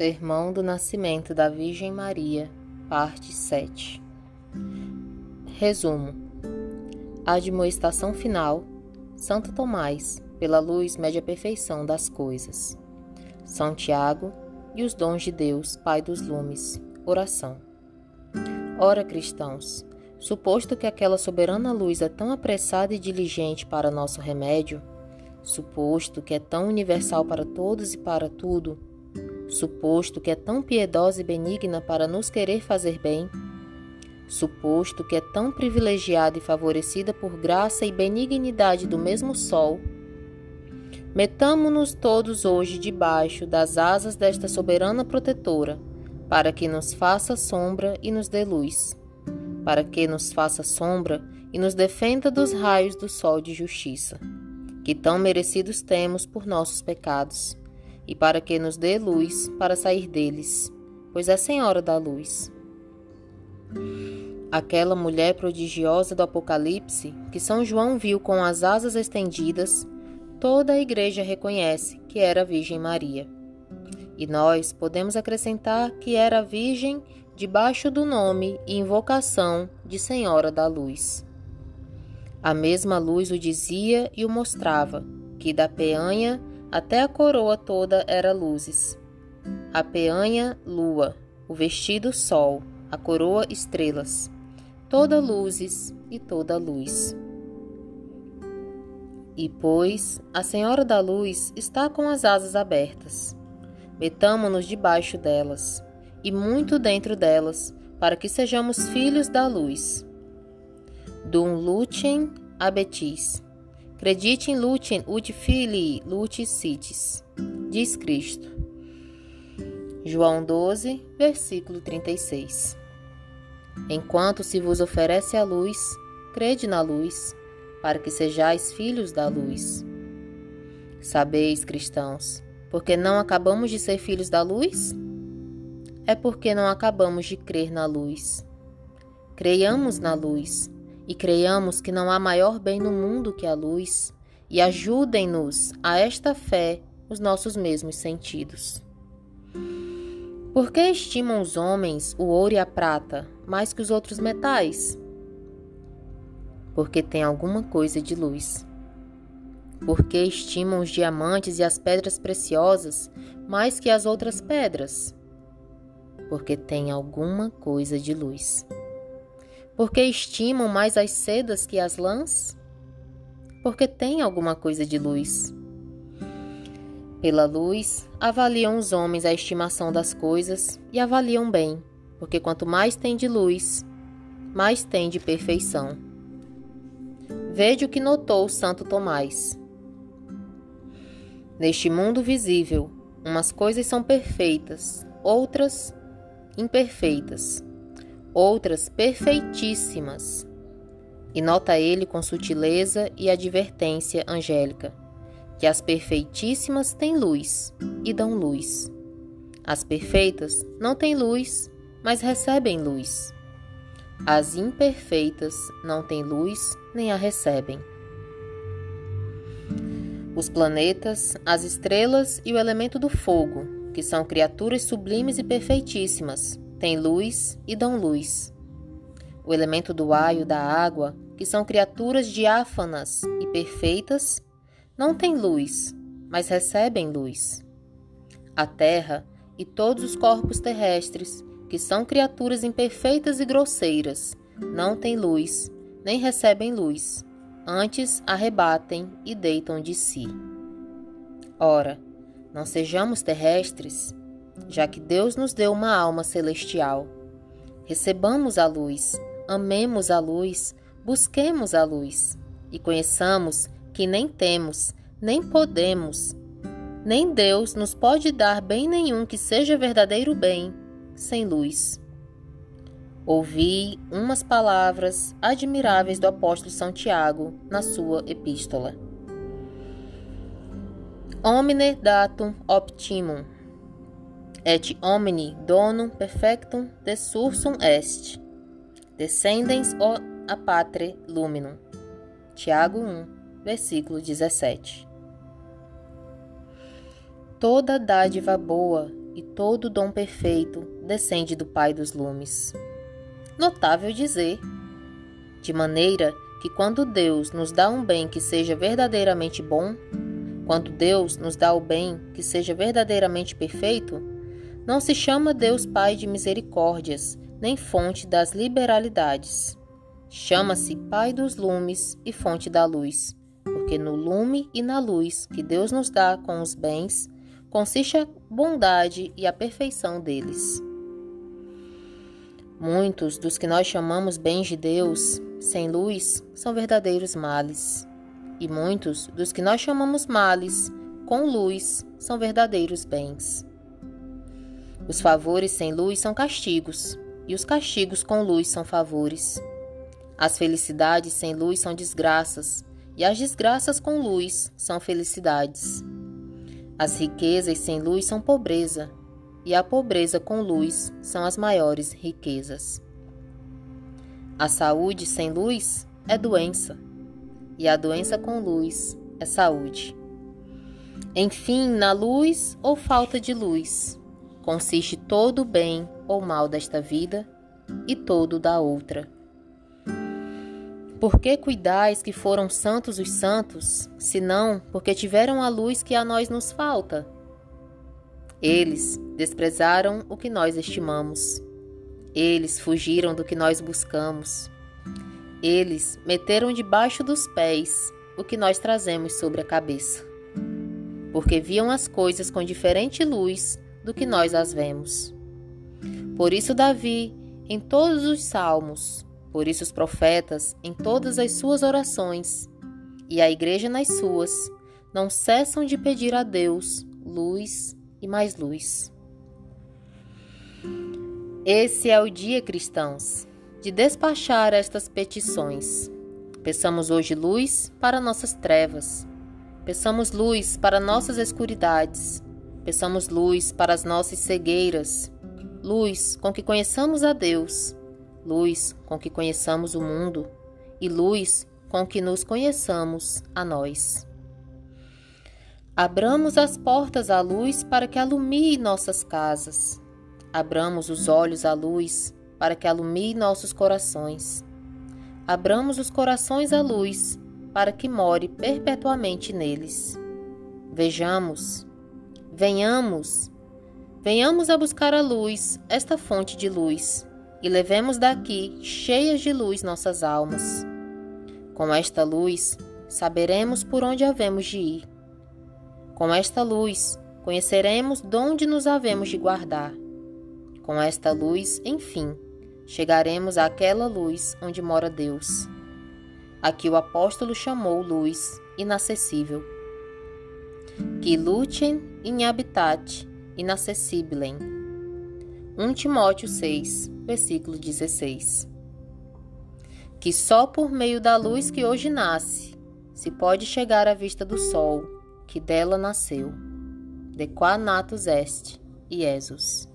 Sermão do Nascimento da Virgem Maria, parte 7. Resumo: admoestação final, Santo Tomás, pela luz mede a perfeição das coisas. São Tiago e os dons de Deus, Pai dos lumes. Oração. Ora, cristãos, suposto que aquela soberana luz é tão apressada e diligente para nosso remédio, suposto que é tão universal para todos e para tudo, suposto que é tão piedosa e benigna para nos querer fazer bem, suposto que é tão privilegiada e favorecida por graça e benignidade do mesmo sol, metamo-nos todos hoje debaixo das asas desta soberana protetora, para que nos faça sombra e nos dê luz, para que nos faça sombra e nos defenda dos raios do sol de justiça, que tão merecidos temos por nossos pecados e para que nos dê luz para sair deles, pois é Senhora da luz. Aquela mulher prodigiosa do Apocalipse, que São João viu com as asas estendidas, toda a igreja reconhece que era a Virgem Maria. E nós podemos acrescentar que era a Virgem debaixo do nome e invocação de Senhora da Luz. A mesma luz o dizia e o mostrava, que da peanha até a coroa toda era luzes. A peanha, lua, o vestido, sol, a coroa, estrelas. Toda luzes e toda luz. E pois a Senhora da Luz está com as asas abertas. Metamo-nos debaixo delas, e muito dentro delas, para que sejamos filhos da luz. Dum lutem a betis. Creditem lutem ut filii lutis sitis, diz Cristo. João 12, versículo 36. Enquanto se vos oferece a luz, crede na luz, para que sejais filhos da luz. Sabeis, cristãos, porque não acabamos de ser filhos da luz? É porque não acabamos de crer na luz. Creiamos na luz e creiamos que não há maior bem no mundo que a luz, e ajudem-nos a esta fé os nossos mesmos sentidos. Por que estimam os homens o ouro e a prata mais que os outros metais? Porque tem alguma coisa de luz. Por que estimam os diamantes e as pedras preciosas mais que as outras pedras? Porque tem alguma coisa de luz. Porque estimam mais as sedas que as lãs? Porque tem alguma coisa de luz. Pela luz, avaliam os homens a estimação das coisas e avaliam bem, porque quanto mais tem de luz, mais tem de perfeição. Veja o que notou Santo Tomás. Neste mundo visível, umas coisas são perfeitas, outras imperfeitas outras perfeitíssimas. E nota ele com sutileza e advertência angélica que as perfeitíssimas têm luz e dão luz. As perfeitas não têm luz, mas recebem luz. As imperfeitas não têm luz nem a recebem. Os planetas, as estrelas e o elemento do fogo, que são criaturas sublimes e perfeitíssimas, têm luz e dão luz. O elemento do ar e o da água, que são criaturas diáfanas e perfeitas, não têm luz, mas recebem luz. A terra e todos os corpos terrestres, que são criaturas imperfeitas e grosseiras, não têm luz, nem recebem luz, antes arrebatem e deitam de si. Ora, não sejamos terrestres, já que Deus nos deu uma alma celestial. Recebamos a luz, amemos a luz, busquemos a luz e conheçamos que nem temos, nem podemos, nem Deus nos pode dar bem nenhum que seja verdadeiro bem sem luz. Ouvi umas palavras admiráveis do apóstolo São Tiago na sua epístola. Omne datum optimum et omni donum perfectum desursum est. Descendens o a patre luminum. Tiago 1, versículo 17. Toda dádiva boa e todo dom perfeito descende do Pai dos lumes. Notável dizer, de maneira que quando Deus nos dá um bem que seja verdadeiramente bom, quando Deus nos dá o bem que seja verdadeiramente perfeito, não se chama Deus Pai de misericórdias, nem fonte das liberalidades. Chama-se Pai dos lumes e fonte da luz, porque no lume e na luz que Deus nos dá com os bens consiste a bondade e a perfeição deles. Muitos dos que nós chamamos bens de Deus, sem luz, são verdadeiros males e muitos dos que nós chamamos males, com luz, são verdadeiros bens. Os favores sem luz são castigos, e os castigos com luz são favores. As felicidades sem luz são desgraças, e as desgraças com luz são felicidades. As riquezas sem luz são pobreza, e a pobreza com luz são as maiores riquezas. A saúde sem luz é doença e a doença com luz é saúde. Enfim, na luz ou falta de luz, consiste todo o bem ou mal desta vida e todo da outra. Por que cuidais que foram santos os santos, senão porque tiveram a luz que a nós nos falta? Eles desprezaram o que nós estimamos. Eles fugiram do que nós buscamos. Eles meteram debaixo dos pés o que nós trazemos sobre a cabeça, porque viam as coisas com diferente luz do que nós as vemos. Por isso, Davi, em todos os salmos, por isso, os profetas, em todas as suas orações, e a igreja nas suas, não cessam de pedir a Deus luz e mais luz. Esse é o dia, cristãos, de despachar estas petições. Peçamos hoje luz para nossas trevas. Peçamos luz para nossas escuridades. Peçamos luz para as nossas cegueiras. Luz com que conheçamos a Deus. Luz com que conheçamos o mundo. E luz com que nos conheçamos a nós. Abramos as portas à luz para que alumie nossas casas. Abramos os olhos à luz para que alumie nossos corações. Abramos os corações à luz, para que more perpetuamente neles. Vejamos, venhamos, venhamos a buscar a luz, esta fonte de luz, e levemos daqui, cheias de luz, nossas almas. Com esta luz, saberemos por onde havemos de ir. Com esta luz, conheceremos de onde nos havemos de guardar. Com esta luz, enfim, chegaremos àquela luz onde mora Deus. Aqui o apóstolo chamou luz inacessível. Que lutem in habitat inacessiblem. 1 Timóteo 6, versículo 16. Que só por meio da luz que hoje nasce se pode chegar à vista do sol, que dela nasceu. De qua natus est, Jesus.